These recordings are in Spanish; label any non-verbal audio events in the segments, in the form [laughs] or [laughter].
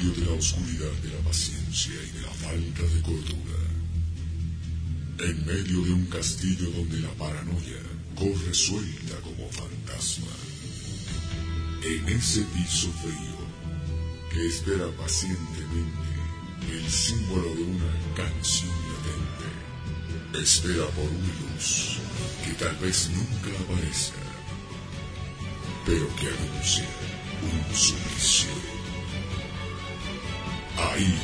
Medio de la oscuridad de la paciencia y de la falta de cordura, en medio de un castillo donde la paranoia corre suelta como fantasma, en ese piso frío que espera pacientemente el símbolo de una canción latente, espera por una luz que tal vez nunca aparezca pero que anuncia un suplicio. Ahí,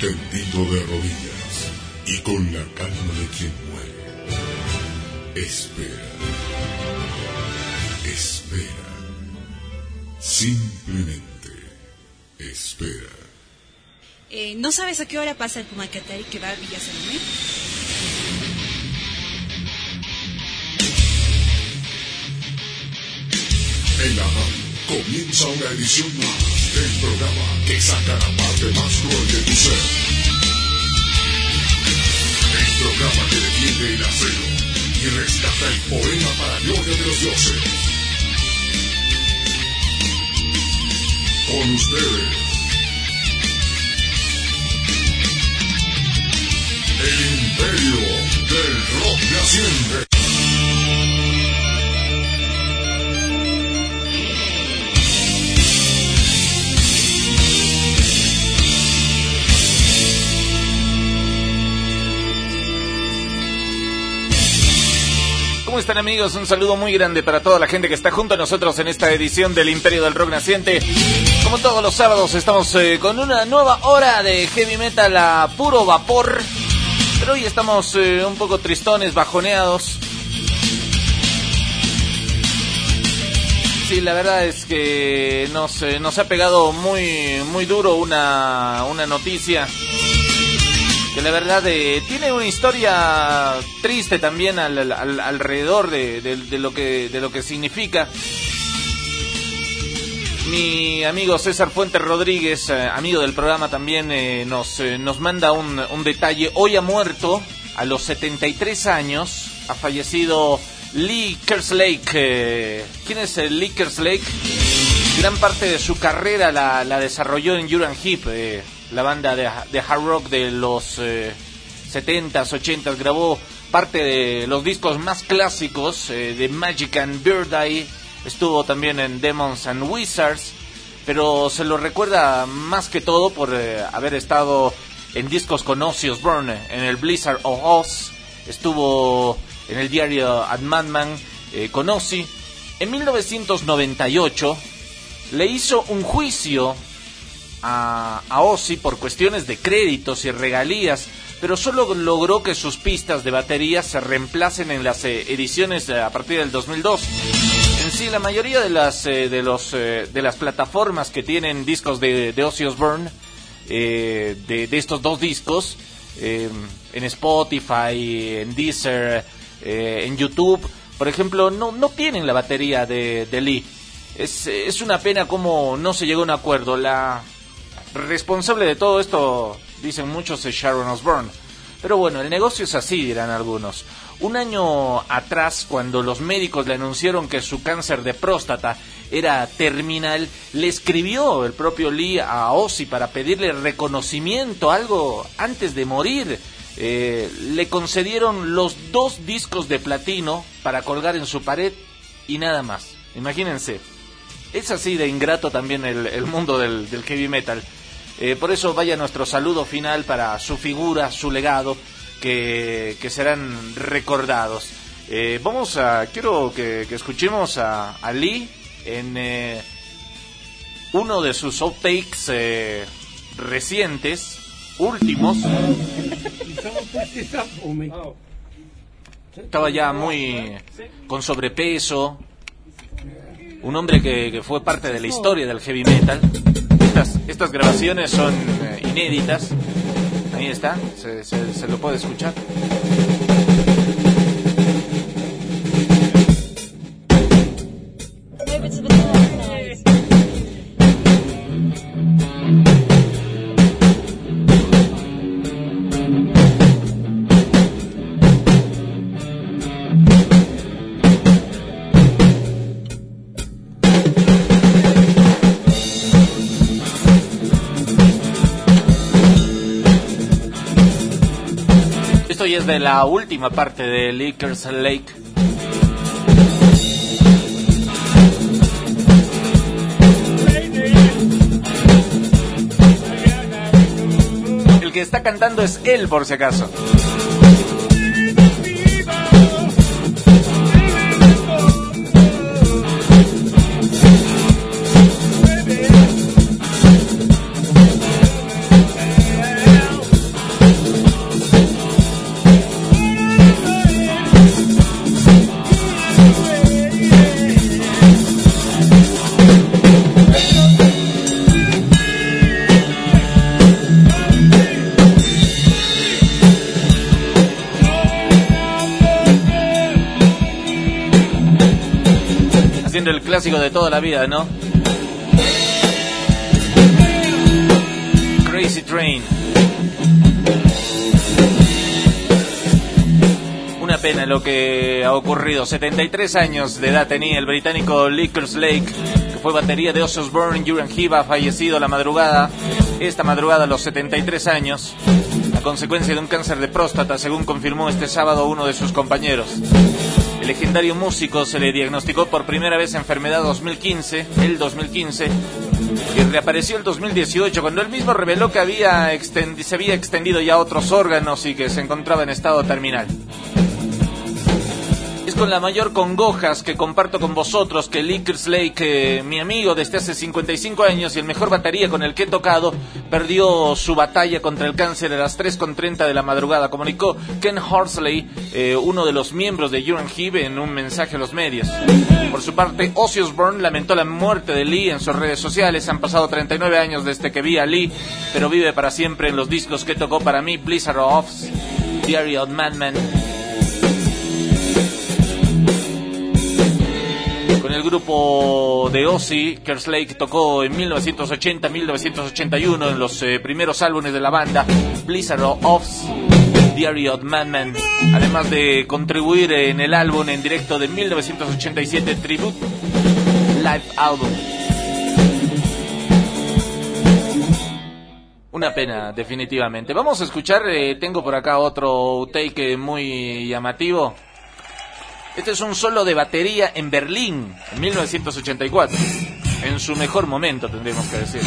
tendido de rodillas y con la calma de quien muere, espera, espera, simplemente espera. Eh, ¿No sabes a qué hora pasa el Pumacatari que va a Villa Salomé? En la radio comienza una edición más del programa que saca la parte más cruel de tu ser. El programa que defiende el acero y rescata el poema para gloria de los dioses. Con ustedes. El imperio del rock. ¿Cómo están amigos? Un saludo muy grande para toda la gente que está junto a nosotros en esta edición del Imperio del Rock Naciente. Como todos los sábados estamos eh, con una nueva hora de heavy metal a puro vapor. Pero hoy estamos eh, un poco tristones, bajoneados. Sí, la verdad es que nos, eh, nos ha pegado muy, muy duro una, una noticia que la verdad eh, tiene una historia triste también al, al- al- alrededor de, de- lo que de lo que significa. Mi amigo César Fuentes Rodríguez eh, amigo del programa también eh, nos eh, nos manda un, un detalle. Hoy ha muerto a los 73 años ha fallecido Lee Kerslake quién es Lee Kerslake gran parte de su carrera la, la desarrolló en Duran Heap, la banda de, hard rock de los eh, 70s, 80s. Grabó parte de los discos más clásicos eh, de Magic and Bird Eye. Estuvo también en Demons and Wizards, pero se lo recuerda más que todo por eh, haber estado en discos con Ozzy Osbourne, en el Blizzard of Oz. Estuvo en el diario Ad Madman eh, con Ozzy. En 1998 le hizo un juicio a, a por cuestiones de créditos y regalías, pero solo logró que sus pistas de batería se reemplacen en las eh, ediciones eh, a partir del 2002. En sí, la mayoría de las eh, de los de las plataformas que tienen discos de, de Ozzy Osbourne, eh, de, de estos dos discos, eh, en Spotify, en Deezer, en YouTube, por ejemplo, no, no tienen la batería de, de Lee. Es, es una pena como no se llegó a un acuerdo. La responsable de todo esto, dicen muchos, es Sharon Osbourne. Pero bueno, el negocio es así, dirán algunos. Un año atrás, cuando los médicos le anunciaron que su cáncer de próstata era terminal, le escribió el propio Lee a Ozzy para pedirle reconocimiento, algo antes de morir. Eh, le concedieron los dos discos de platino para colgar en su pared y nada más. Imagínense. Es así de ingrato también el, mundo del heavy metal. Eh, por eso vaya nuestro saludo final para su figura, su legado, que, serán recordados. Eh, vamos a, quiero que, escuchemos a, a Lee en eh, uno de sus outtakes recientes, últimos. Estaba ya muy con sobrepeso. Un hombre que fue parte de la historia del heavy metal. Estas, grabaciones son eh, inéditas. Ahí está, se- se lo puede escuchar. Es de la última parte de Lickers Lake. El que está cantando es él, por si acaso. Toda la vida, ¿no? Crazy Train. Una pena lo que ha ocurrido. 73 años de edad tenía el británico Lickers Lake, que fue batería de Ozzy Osbourne. Jurgen Hiva fallecido la madrugada, esta madrugada a los 73 años, a consecuencia de un cáncer de próstata, según confirmó este sábado uno de sus compañeros. El legendario músico se le diagnosticó por primera vez enfermedad 2015, el 2015, y reapareció el 2018 cuando él mismo reveló que había se había extendido ya a otros órganos y que se encontraba en estado terminal. Es con la mayor congojas que comparto con vosotros que Lickers Lake, eh, mi amigo desde hace 55 años y el mejor batería con el que he tocado, perdió su batalla contra el cáncer a las 3.30 de la madrugada, comunicó Ken Horsley, eh, uno de los miembros de Jurgen Hive, en un mensaje a los medios. Por su parte, Ozzy Osbourne lamentó la muerte de Lee en sus redes sociales. Han pasado 39 años desde que vi a Lee, pero vive para siempre en los discos que tocó para mí, Blizzard of Diary of Madman, grupo de Ozzy, Kerslake tocó en 1980-1981 en los eh, primeros álbumes de la banda, Blizzard of Diary of Madman, además de contribuir en el álbum en directo de 1987 Tribute Live Album. Una pena, definitivamente. Vamos a escuchar, eh, tengo por acá otro take muy llamativo. Este es un solo de batería en Berlín, en 1984. En su mejor momento, tendríamos que decir.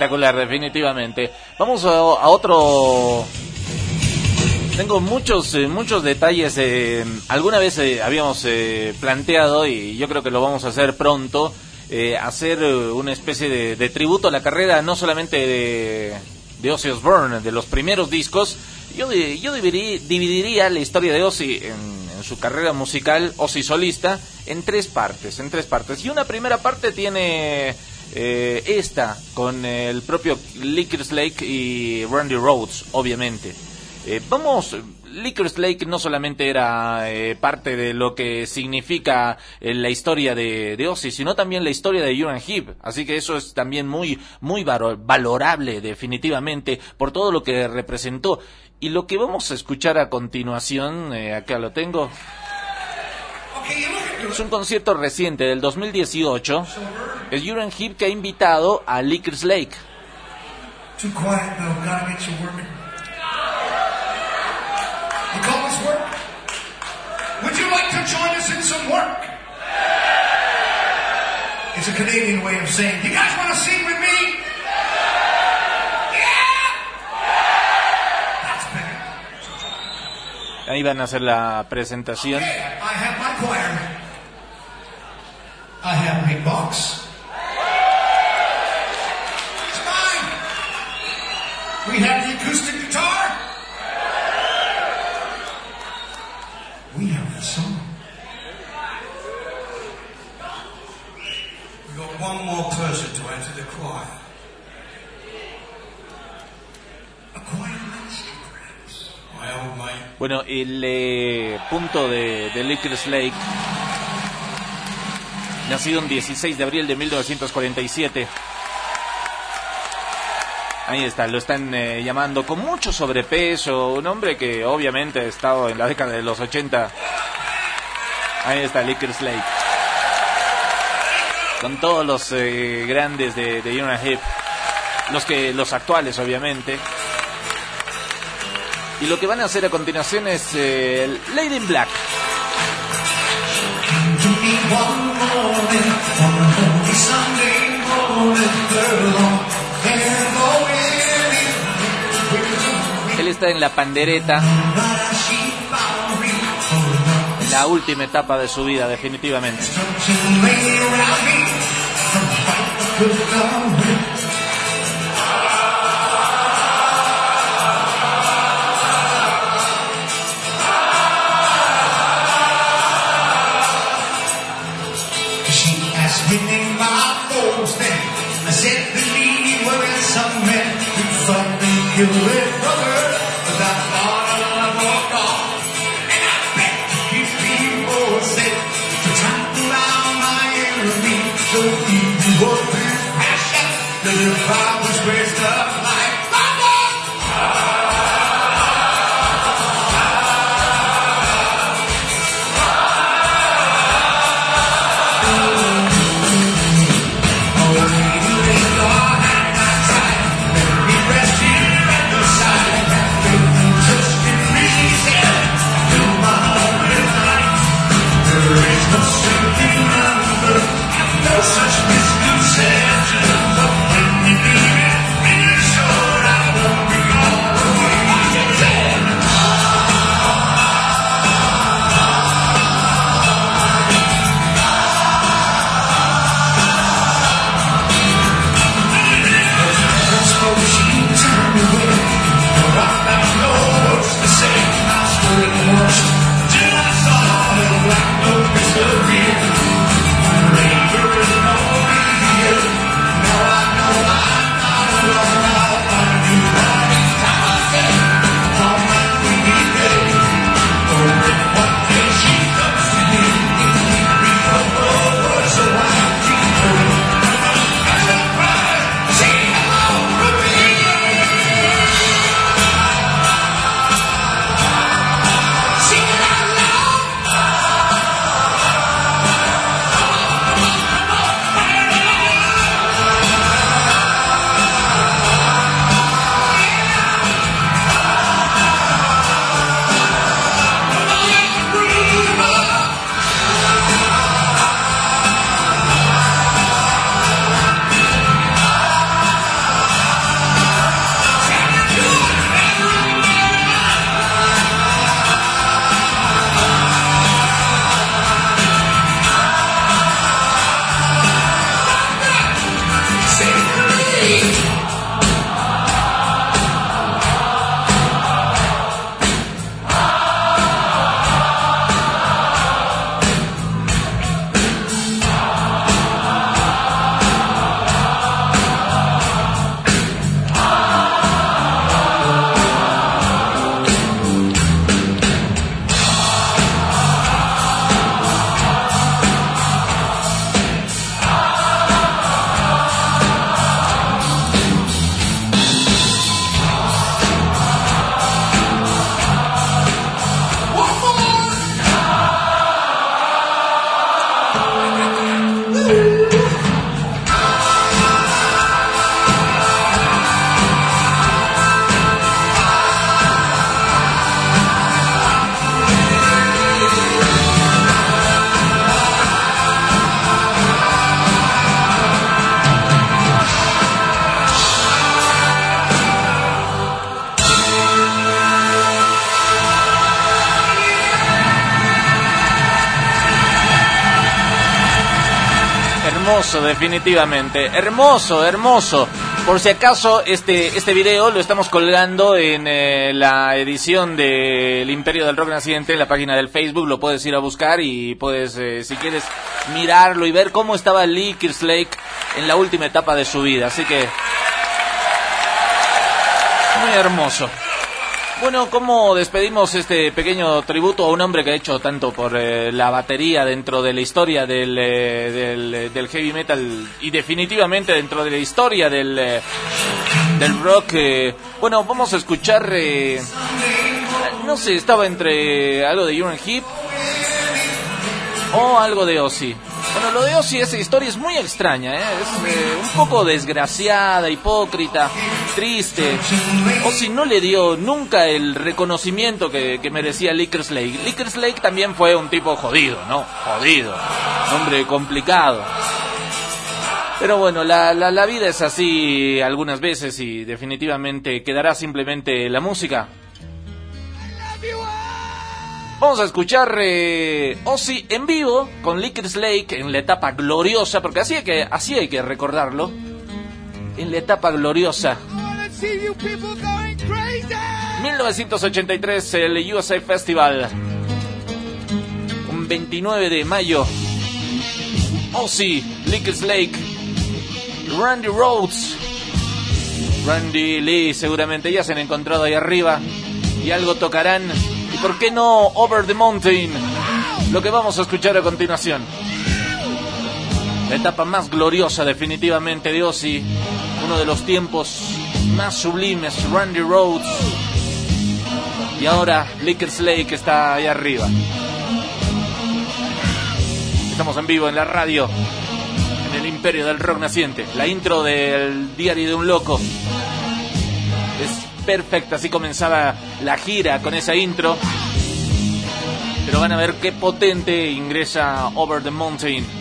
Espectacular, definitivamente. Vamos a, otro. Tengo muchos eh, muchos detalles. eh, alguna vez eh, habíamos eh, planteado y yo creo que lo vamos a hacer pronto. eh, hacer una especie de, tributo a la carrera no solamente de, de Ozzy Osbourne, de los primeros discos. Yo, yo dividiría, dividiría la historia de Ozzy en, en su carrera musical, Ozzy solista, en tres partes, en tres partes. Y una primera parte tiene eh, esta con el propio Lickers Lake y Randy Rhodes, obviamente. Eh, vamos, Lickers Lake no solamente era eh, parte de lo que significa eh, la historia de, de Ozzy, sino también la historia de Uriah Heep. Así que eso es también muy, muy valorable, definitivamente, por todo lo que representó. Y lo que vamos a escuchar a continuación, eh, acá lo tengo, es un concierto reciente del 2018. Es Uriah Heep que ha invitado a Lickers Lake. Too quiet though, gotta get you working. You call this work? Would you like to join us in some work? It's a Canadian way of saying, you guys want to sing with me? Yeah! That's better. Ahí van a hacer la presentación. I have my choir. I have my box. We have the acoustic guitar. We have the song. We got one more person to enter the choir. Bueno, el punto de, de Lickers Lake, nacido el 16 de abril de 1947. Ahí está, lo están eh, llamando con mucho sobrepeso, un hombre que obviamente ha estado en la década de los 80. Ahí está Lickers Lake. Con todos los eh, grandes de, de Heep. Los, que, los actuales, obviamente. Y lo que van a hacer a continuación es eh, Lady in Black. En la pandereta, la última etapa de su vida, definitivamente. Definitivamente. Hermoso, hermoso. Por si acaso, este, este video lo estamos colgando en eh, la edición del Imperio del Rock Naciente, en la página del Facebook. Lo puedes ir a buscar y puedes, eh, si quieres, mirarlo y ver cómo estaba Lee Kerslake en la última etapa de su vida. Así que. Muy hermoso. Bueno, ¿cómo despedimos este pequeño tributo a un hombre que ha hecho tanto por eh, la batería dentro de la historia del, eh, del, del heavy metal y definitivamente dentro de la historia del, eh, del rock? bueno, vamos a escuchar, no sé, estaba entre algo de Urine Hip o algo de Ozzy. Bueno, lo de Ozzy, esa historia es muy extraña, ¿eh? es eh, un poco desgraciada, hipócrita, triste. Ozzy no le dio nunca el reconocimiento que, que merecía Lickers Lake. Lickers Lake también fue un tipo jodido, ¿no? Jodido. Hombre complicado. Pero bueno, la, la, la vida es así algunas veces y definitivamente quedará simplemente la música. Vamos a escuchar eh, Ozzy en vivo con Lickers Lake en la etapa gloriosa, porque así hay que, así hay que recordarlo. En la etapa gloriosa. 1983, el USA Festival. Un 29 de mayo. Ozzy, Lickers Lake, Randy Rhodes, Randy Lee seguramente ya se han encontrado ahí arriba y algo tocarán. ¿Y por qué no Over the Mountain? Lo que vamos a escuchar a continuación. La etapa más gloriosa definitivamente de Ozzy. Uno de los tiempos más sublimes, Randy Rhodes. Y ahora Lickers Lake está ahí arriba. Estamos en vivo en la radio, en el imperio del rock naciente. La intro del diario de un loco perfecta, así comenzaba la gira con esa intro. Pero van a ver qué potente ingresa Over the Mountain.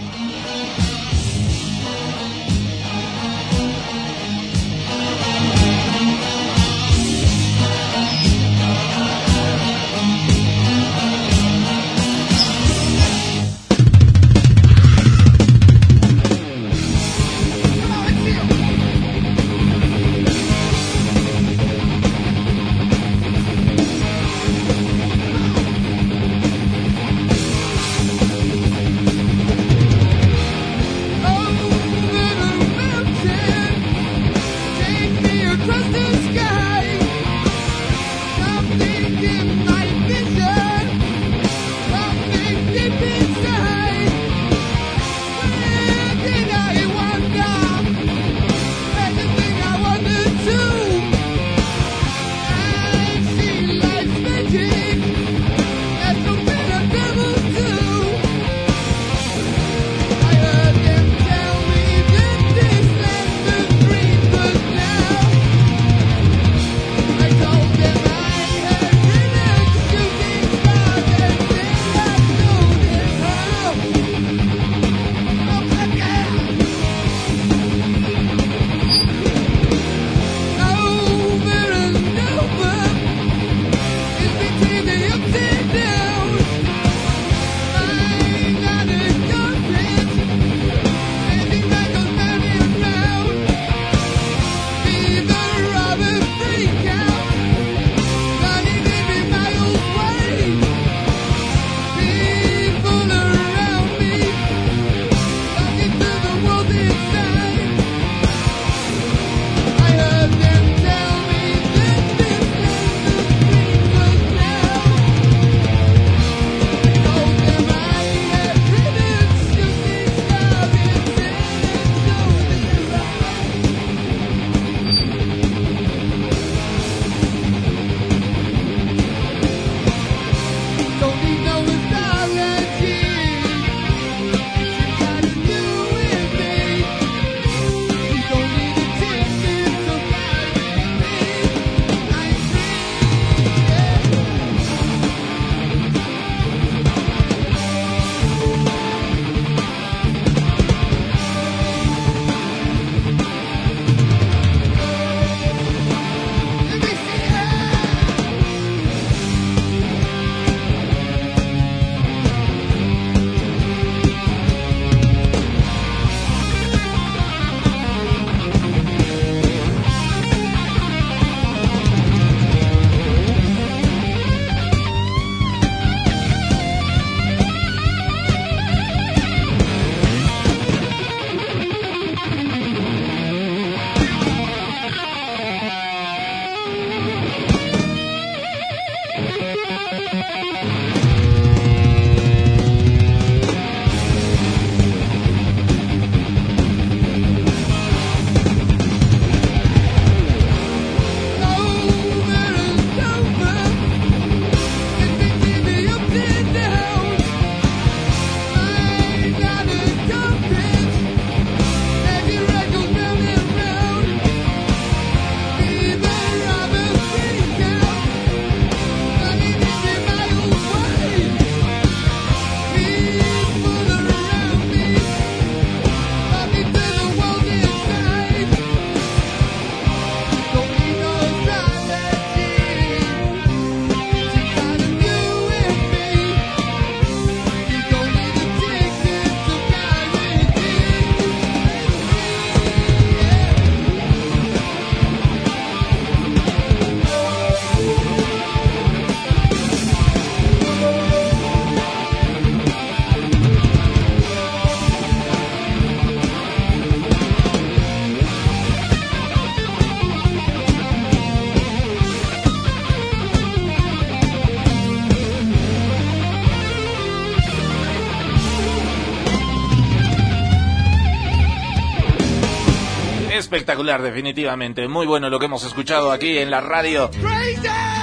Espectacular, definitivamente. Muy bueno lo que hemos escuchado aquí en la radio.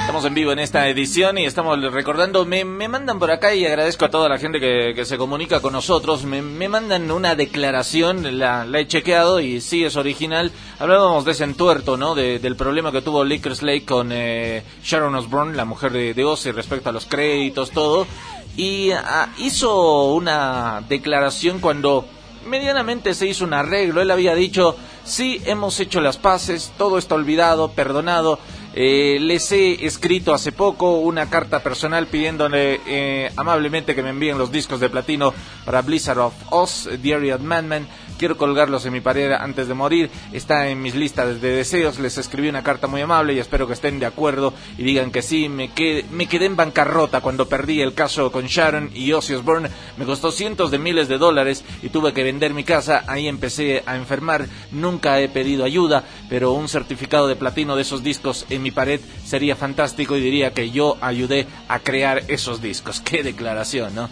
Estamos en vivo en esta edición y estamos recordando, me, me mandan por acá y agradezco a toda la gente que, que se comunica con nosotros, me, me mandan una declaración, la, la he chequeado y sí es original. Hablábamos de ese entuerto, ¿no? De- del problema que tuvo Lickers Lake con eh, Sharon Osbourne, la mujer de, de Ozzy, respecto a los créditos, todo. Y ah, hizo una declaración cuando medianamente se hizo un arreglo. Él había dicho, sí, hemos hecho las paces, todo está olvidado, perdonado. Eh, les he escrito hace poco una carta personal pidiéndole eh, amablemente que me envíen los discos de platino para Blizzard of Oz, Diary of Madman. Quiero colgarlos en mi pared antes de morir. Está en mis listas de deseos. Les escribí una carta muy amable y espero que estén de acuerdo y digan que sí. Me, qued- me quedé en bancarrota cuando perdí el caso con Sharon y Ozzy Osbourne. Me costó cientos de miles de dólares y tuve que vender mi casa. Ahí empecé a enfermar. Nunca he pedido ayuda, pero un certificado de platino de esos discos en mi pared sería fantástico y diría que yo ayudé a crear esos discos. [laughs] Qué declaración, ¿no?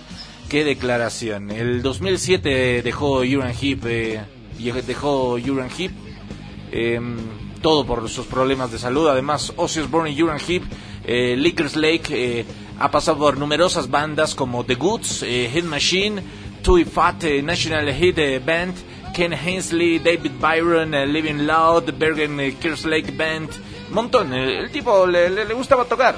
Qué declaración. El 2007 dejó Uran Heep, eh, dejó Uran Heep, eh, todo por sus problemas de salud. Además, Ozzy Osbourne y Uran Heep, eh, Lickers Lake eh, ha pasado por numerosas bandas como The Goods, eh, Hit Machine, Tui Fat, eh, National Hit Band, Ken Hensley, David Byron, Living Loud, Bergen Kerslake Band, montón. el tipo le, le- le gustaba tocar.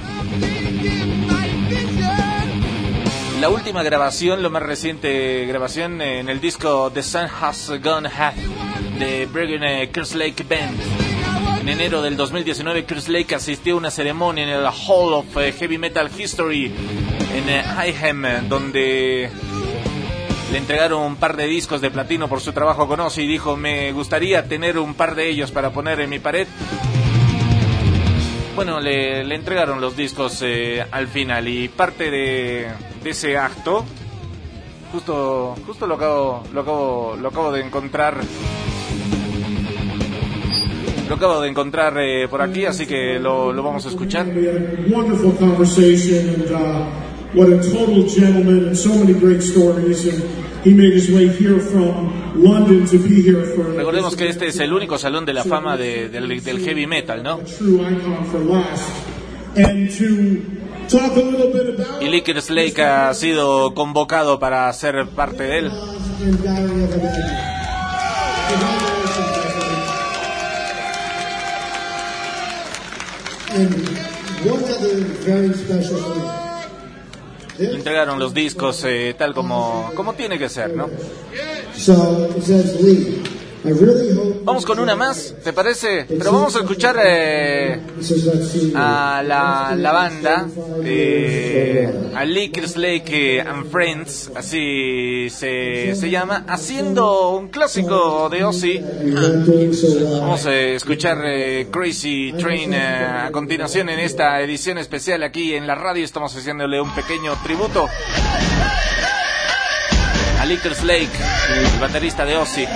La última grabación, lo más reciente grabación eh, en el disco The Sun Has Gone Half de Bergen eh, Kerslake Band. En enero del 2019, Chris Lake asistió a una ceremonia en el Hall of eh, Heavy Metal History en eh, eh, donde le entregaron un par de discos de platino por su trabajo con Ozzy y dijo, me gustaría tener un par de ellos para poner en mi pared. Bueno, le, le entregaron los discos eh, al final y parte de, de ese acto, justo, justo lo acabo, lo acabo, lo acabo de encontrar. Lo acabo de encontrar eh, por aquí, así que lo, lo vamos a escuchar. Uh, what a total gentleman, and so many great stories. And he made his way here from London to be here for Recordemos que este es el único salón de la fama de- del, del heavy metal, ¿no? a true icon for last. And to Y Lickers Lake ha sido convocado para ser parte de él. entregaron los discos eh, tal como, como tiene que ser, ¿no? So Vamos con una más, ¿te parece? Pero vamos a escuchar eh, a la, la banda, eh, a Lickers Lake and Friends, así se, se llama, haciendo un clásico de Ozzy. Vamos a escuchar eh, Crazy Train eh, a continuación en esta edición especial aquí en la radio. Estamos haciéndole un pequeño tributo a Lickers Lake, el baterista de Ozzy.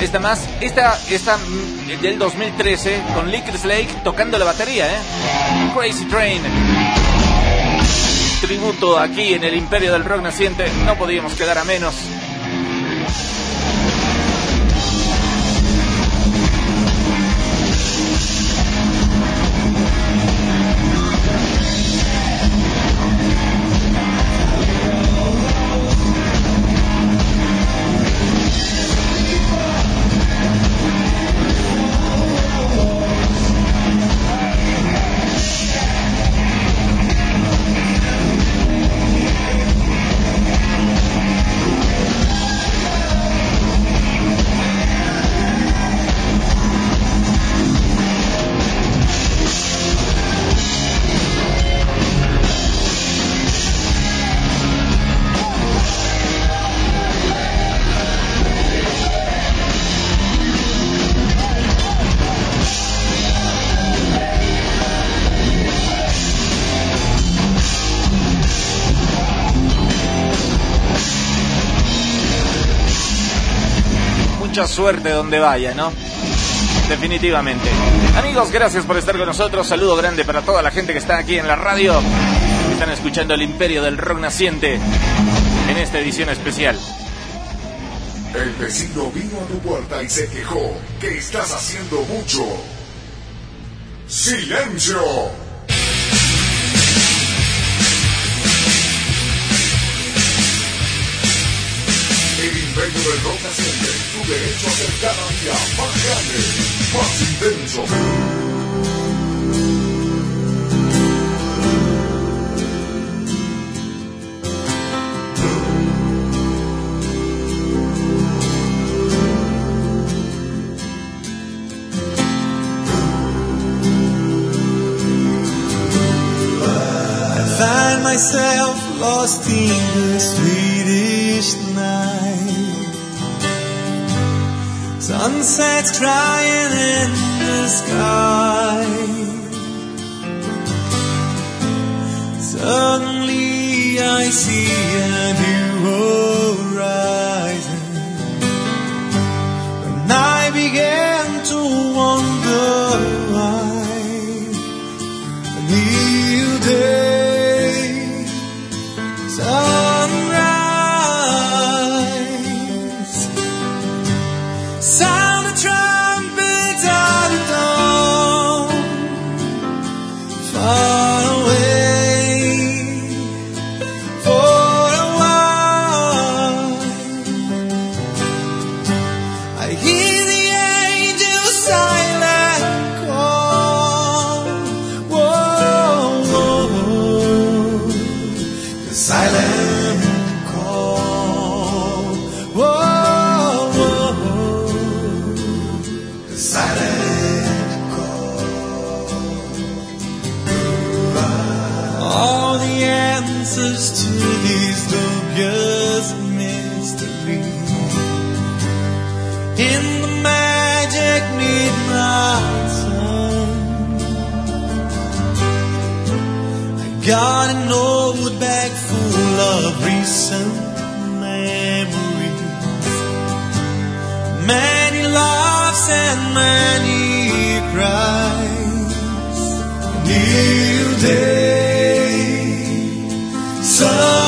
Esta más, esta, esta mm, del 2013 con Lickers Lake tocando la batería, ¿eh? Crazy Train. Tributo aquí en el Imperio del Rock naciente, no podíamos quedar a menos. Suerte donde vaya, ¿no? Definitivamente. Amigos, gracias por estar con nosotros. Saludo grande para toda la gente que está aquí en la radio. Están escuchando el Imperio del Rock Naciente en esta edición especial. El vecino vino a tu puerta y se quejó que estás haciendo mucho. ¡Silencio! Asciende, tu derecho a ser cada día más grande, más intenso. I find myself lost in the Swedish night. Sunsets crying in the sky. Suddenly I see a new horizon. And I began to wonder why a new day, All the answers to these mysteries in the magic midnight sun. I got an old bag full of recent memories, many laughs and many cries. New day, sunrise.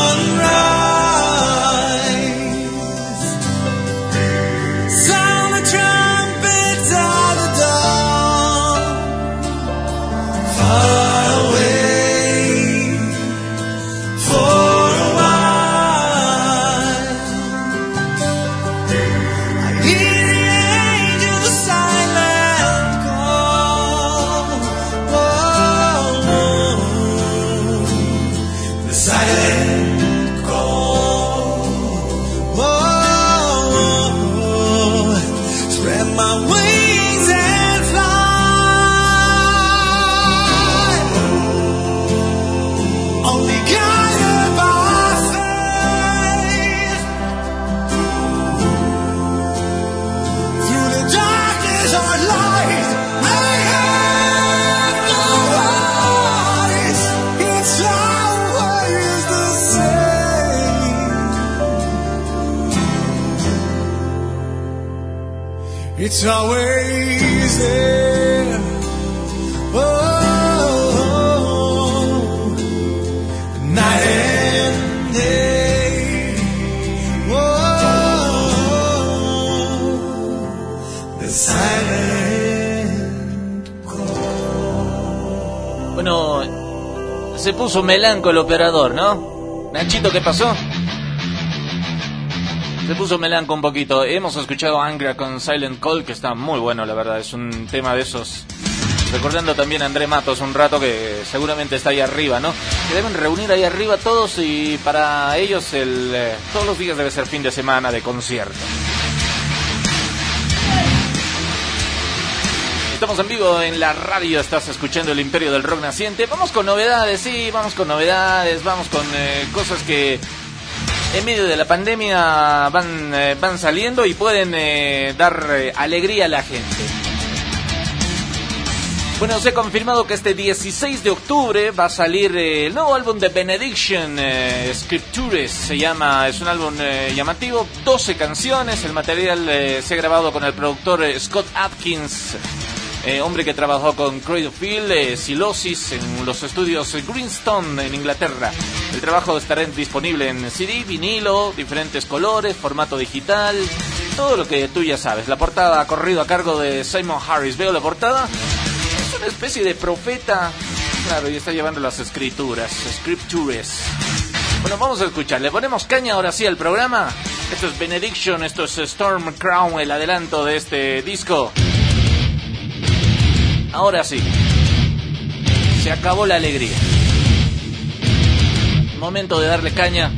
Puso melanco el operador, ¿no? Nachito, ¿qué pasó? Se puso melanco un poquito. Hemos escuchado Angra con Silent Call, que está muy bueno, la verdad. Es un tema de esos. Recordando también a André Matos un rato que seguramente está ahí arriba, ¿no? Se deben reunir ahí arriba todos y para ellos el, eh, todos los días debe ser fin de semana de concierto. Estamos en vivo en la radio, estás escuchando el Imperio del Rock Naciente. Vamos con novedades, sí, vamos con novedades, vamos con eh, cosas que en medio de la pandemia van, eh, van saliendo y pueden eh, dar alegría a la gente. Bueno, se ha confirmado que este 16 de octubre va a salir el nuevo álbum de Benediction, Scriptures se llama, es un álbum llamativo, 12 canciones, el material se ha grabado con el productor Scott Atkins, eh, hombre que trabajó con Cradlefield, eh, Silosis en los estudios Greenstone en Inglaterra. El trabajo estará disponible en CD, vinilo, diferentes colores, formato digital. Todo lo que tú ya sabes. La portada ha corrido a cargo de Simon Harris. Veo la portada. Es una especie de profeta. Claro, y está llevando las escrituras. Scriptures. Bueno, vamos a escuchar. Le ponemos caña ahora sí al programa. Esto es Benediction, esto es Storm Crown, el adelanto de este disco. Ahora sí. Se acabó la alegría. Momento de darle caña.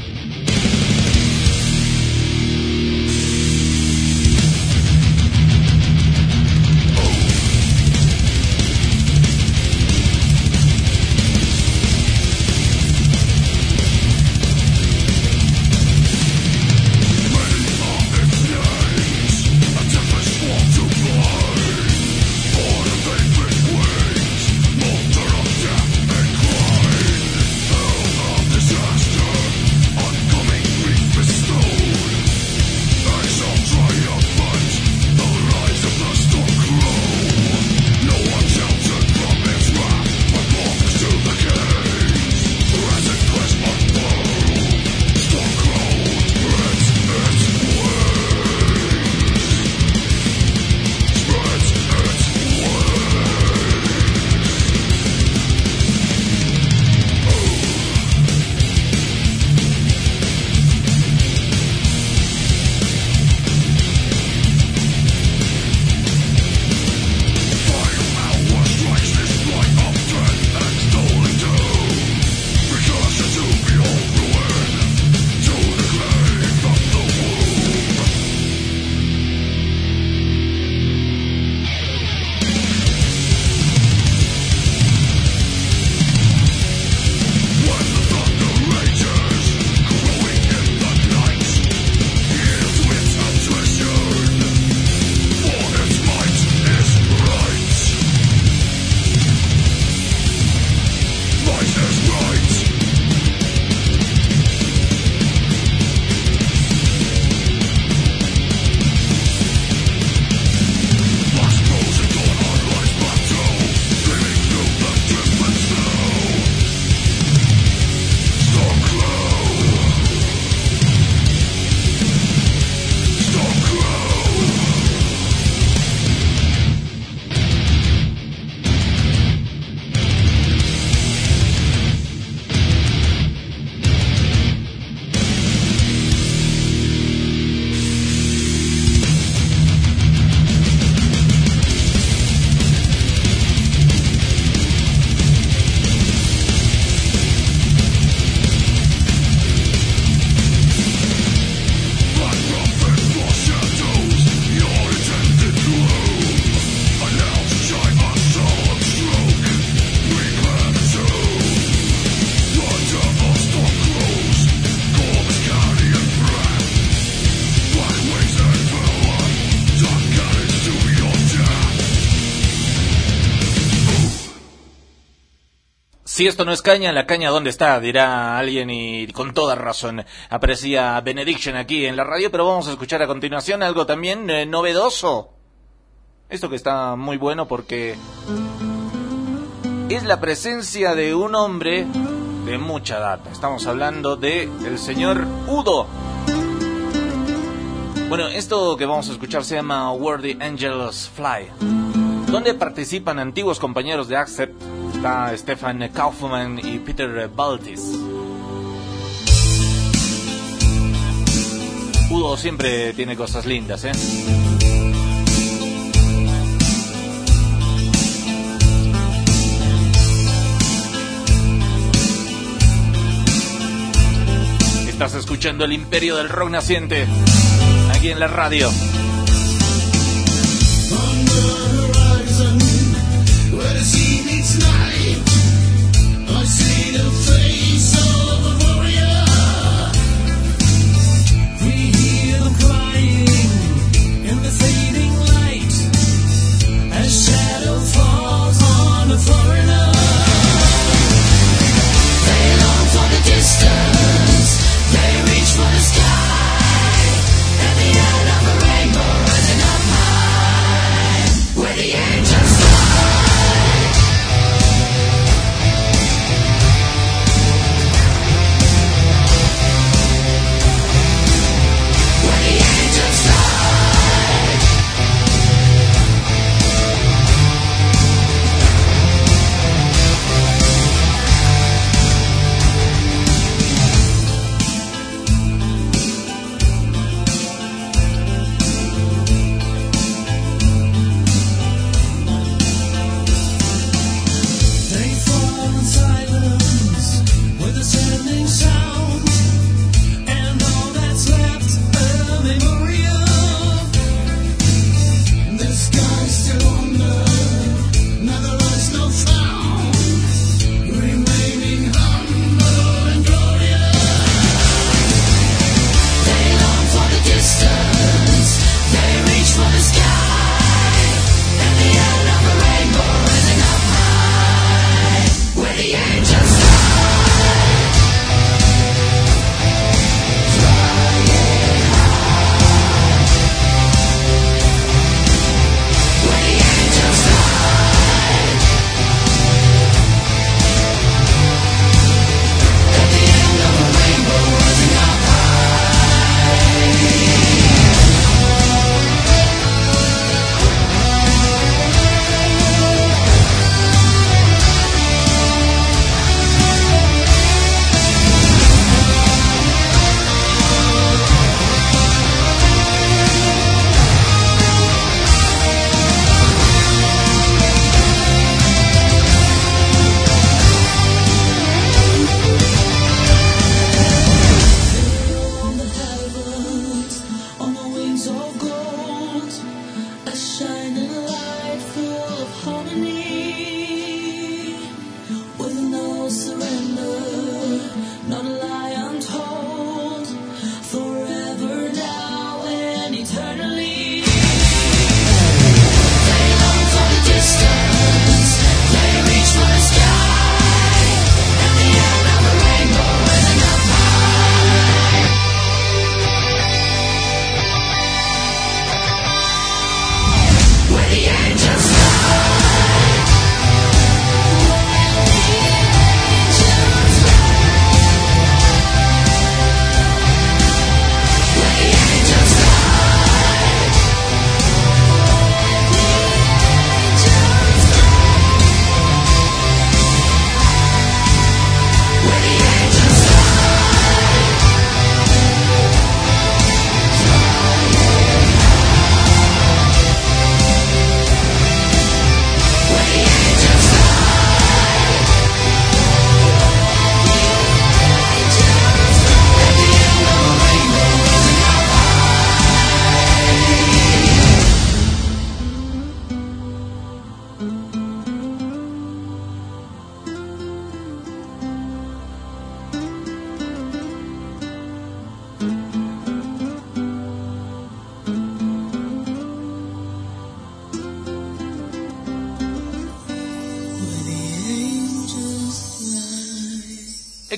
Si esto no es caña, la caña dónde está, dirá alguien y con toda razón aprecia Benediction aquí en la radio, pero vamos a escuchar a continuación algo también eh, novedoso. Esto que está muy bueno porque es la presencia de un hombre de mucha data. Estamos hablando de el señor Udo. Bueno, esto que vamos a escuchar se llama Where Angels Fly, donde participan antiguos compañeros de Accept, está Stefan Kaufman y Peter Baltis. Udo siempre tiene cosas lindas, ¿eh? Estás escuchando el imperio del rock naciente aquí en la radio. It's not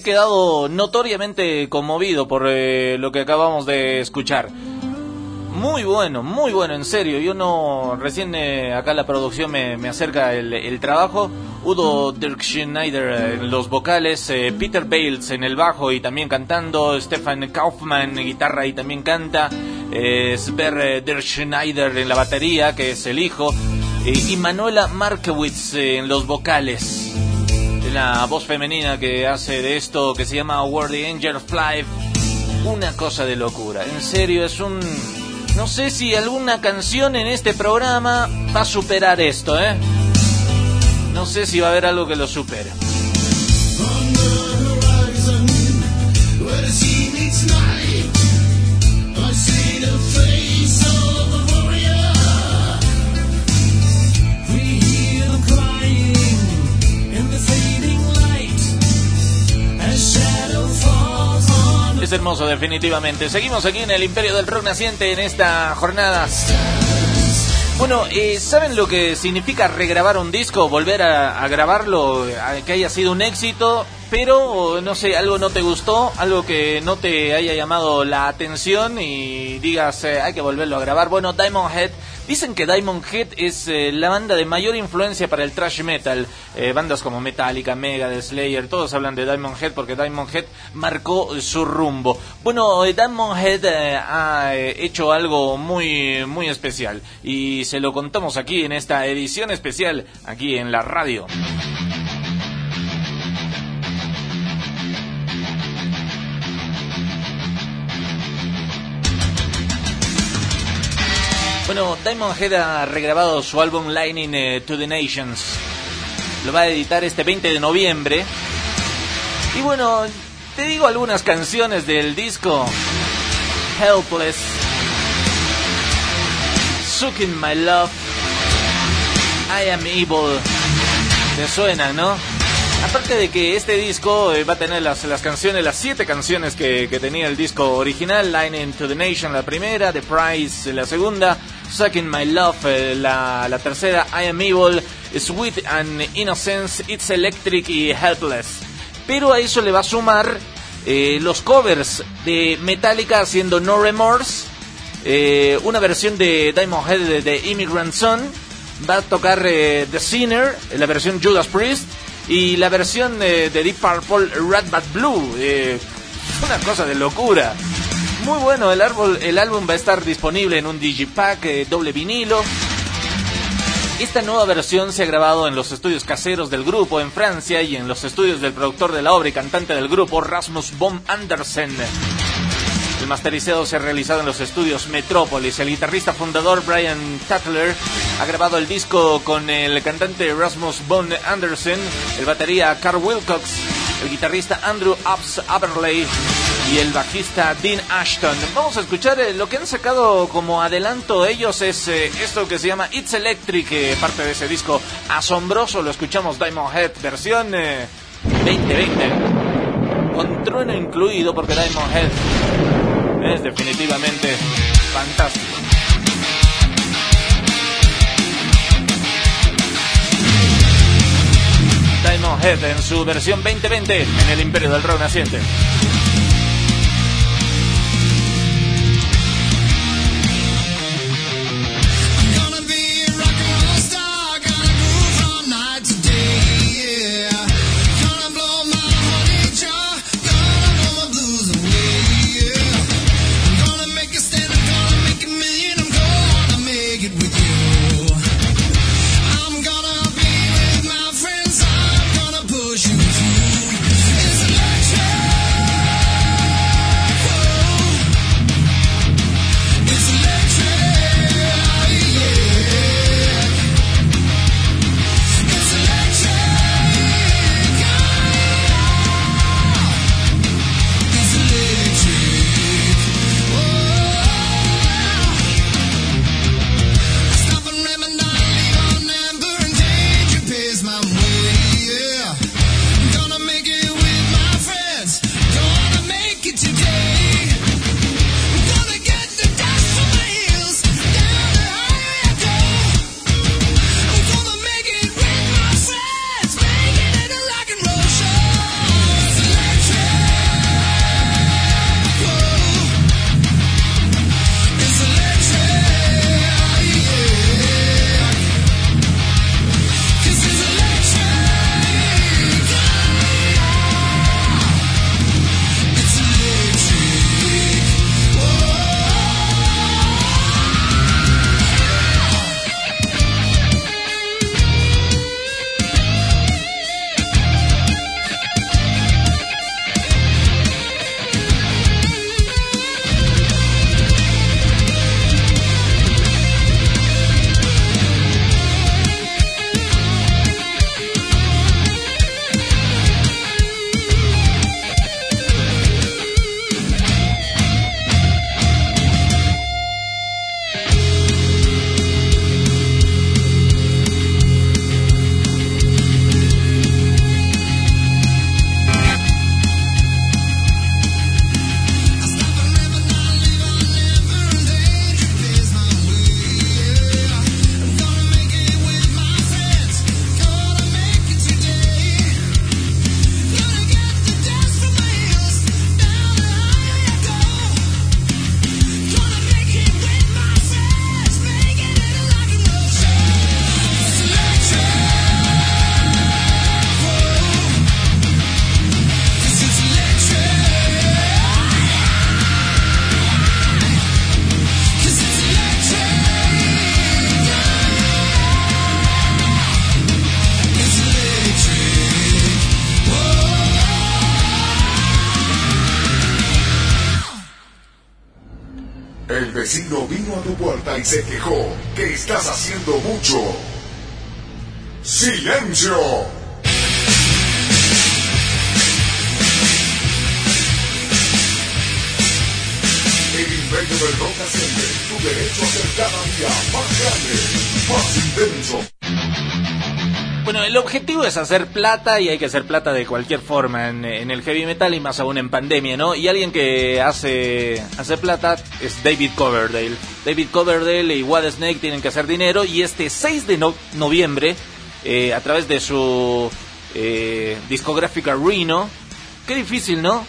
quedado notoriamente conmovido por eh, lo que acabamos de escuchar. Muy bueno, muy bueno, en serio. Yo no. Recién eh, acá la producción me, acerca el, trabajo. Udo Dirk Schneider en los vocales, eh, Peter Bales en el bajo y también cantando, Stefan Kaufmann en guitarra y también canta, eh, Sver Dirk Schneider en la batería, que es el hijo, y Manuela Markowitz eh, en los vocales. La voz femenina que hace de esto que se llama Where the Angels Fly una cosa de locura. En serio, es un... No sé si alguna canción en este programa va a superar esto, ¿eh? No sé si va a haber algo que lo supere. Es hermoso, definitivamente. Seguimos aquí en el Imperio del Rock Naciente en esta jornada. Bueno, eh, ¿saben lo que significa regrabar un disco? Volver a, grabarlo, que haya sido un éxito, pero no sé, algo no te gustó, algo que no te haya llamado la atención y digas, eh, hay que volverlo a grabar. Bueno, Diamond Head, dicen que Diamond Head es eh, la banda de mayor influencia para el thrash metal. Eh, bandas como Metallica, Megadeth, Slayer, todos hablan de Diamond Head porque Diamond Head marcó su rumbo. Bueno, eh, Diamond Head eh, ha eh, hecho algo muy, muy especial y se lo contamos aquí en esta edición especial, aquí en la radio. Bueno, Diamond Head ha regrabado su álbum Lightning eh, to the Nations. Lo va a editar este 20 de noviembre. Y bueno, te digo algunas canciones del disco. Helpless. Sucking My Love. I Am Evil. Te suena, ¿no? Aparte de que este disco eh, va a tener las, las canciones, las siete canciones que, tenía el disco original, Lightning to the Nation la primera, The Prize la segunda, Sucking My Love eh, la, tercera, I Am Evil, Sweet and Innocence, It's Electric y Helpless. Pero a eso le va a sumar eh, los covers de Metallica haciendo No Remorse, eh, una versión de Diamond Head de, Immigrant Son, va a tocar eh, The Sinner, la versión Judas Priest, y la versión de Deep Purple Red Bat Blue. eh, una cosa de locura. Muy bueno, el, árbol, el álbum va a estar disponible en un digipack eh, doble vinilo. Esta nueva versión se ha grabado en los estudios caseros del grupo en Francia y en los estudios del productor de la obra y cantante del grupo Rasmus Bohm Andersen. El masterizado se ha realizado en los estudios Metrópolis. El guitarrista fundador Brian Tatler ha grabado el disco con el cantante Rasmus Bohm Andersen, el batería Carl Wilcox, el guitarrista Andrew Ups Aberley y el bajista Dean Ashton. Vamos a escuchar eh, lo que han sacado como adelanto ellos es eh, esto que se llama It's Electric, eh, parte de ese disco asombroso. Lo escuchamos Diamond Head versión eh, 2020 con trueno incluido porque Diamond Head es definitivamente fantástico. Diamond Head en su versión 2020 en el Imperio del Rock Naciente. Se quejó que estás haciendo mucho. ¡Silencio! Hacer plata y hay que hacer plata de cualquier forma en, el heavy metal y más aún en pandemia, ¿no? Y alguien que hace, hace plata es David Coverdale. David Coverdale y Wad Snake tienen que hacer dinero y este 6 de no- noviembre, eh, a través de su eh, discográfica Reno, qué difícil, ¿no?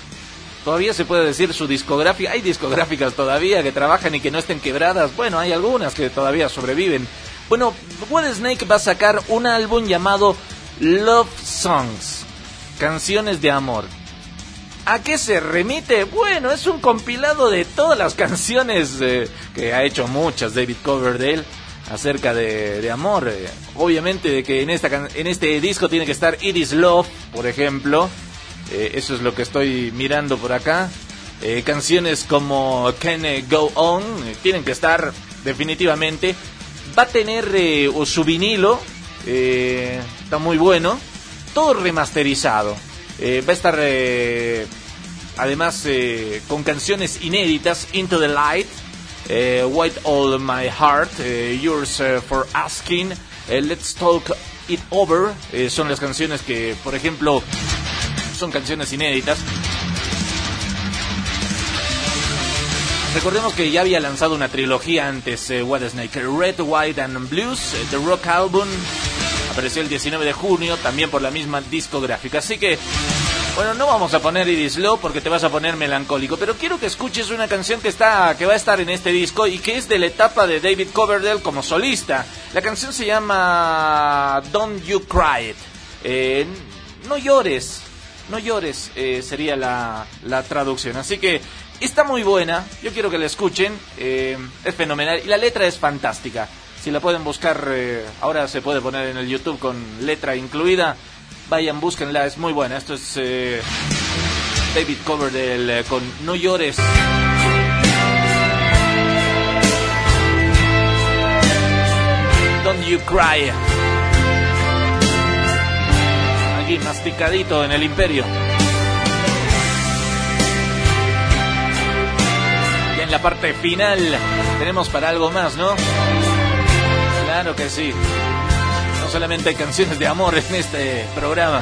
Todavía se puede decir su discográfica. Hay discográficas todavía que trabajan y que no estén quebradas. Bueno, hay algunas que todavía sobreviven. Bueno, Wad Snake va a sacar un álbum llamado Love Songs, canciones de amor. ¿A qué se remite? Bueno, es un compilado de todas las canciones eh, que ha hecho muchas David Coverdale acerca de, de amor. eh. Obviamente de que en, esta, en este disco tiene que estar It Is Love, por ejemplo. Eh, eso es lo que estoy mirando por acá. Canciones como Can Go On tienen que estar definitivamente. Va a tener eh, su vinilo, muy bueno. Todo remasterizado. Eh, va a estar eh, además eh, con canciones inéditas, Into the Light, White All My Heart, Yours for Asking, Let's Talk It Over, son las canciones que, por ejemplo, son canciones inéditas. Recordemos que ya había lanzado una trilogía antes, What Snake, Red, White and Blues, The Rock Album, apareció el 19 de junio, también por la misma discográfica. Así que, bueno, no vamos a poner Iris Low porque te vas a poner melancólico, pero quiero que escuches una canción que está, que va a estar en este disco y que es de la etapa de David Coverdale como solista. La canción se llama Don't You Cry It. Eh, no llores, no llores, eh, sería la, la traducción. Así que está muy buena, yo quiero que la escuchen, eh, es fenomenal y la letra es fantástica. Si la pueden buscar, eh, ahora se puede poner en el YouTube con letra incluida, vayan, búsquenla, es muy buena. Esto es eh, David Coverdale eh, con No llores. Don't you cry. Aquí masticadito en el imperio. Y en la parte final tenemos para algo más, ¿no? Claro que sí. No solamente hay canciones de amor en este programa.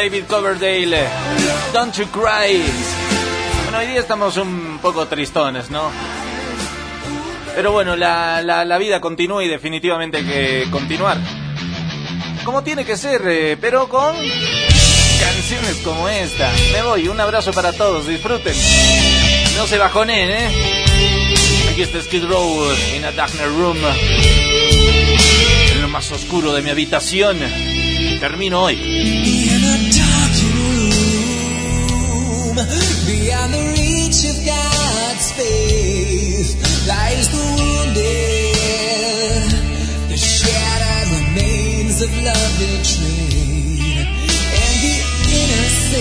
David Coverdale, eh, Don't You Cry. Bueno, hoy día estamos un poco tristones, ¿no? Pero bueno, la, la, vida continúa y definitivamente hay que continuar. Como tiene que ser, eh, pero con canciones como esta. Me voy, un abrazo para todos, disfruten. No se bajonen, ¿eh? Aquí está Skid Row in a Darkner Room. En lo más oscuro de mi habitación. Termino hoy. lies the wounded, the shattered remains of love betrayed, and the innocence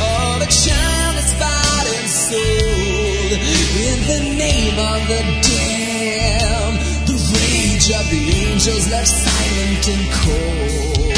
of a child that's bought and sold in the name of the damned. The rage of the angels left silent and cold.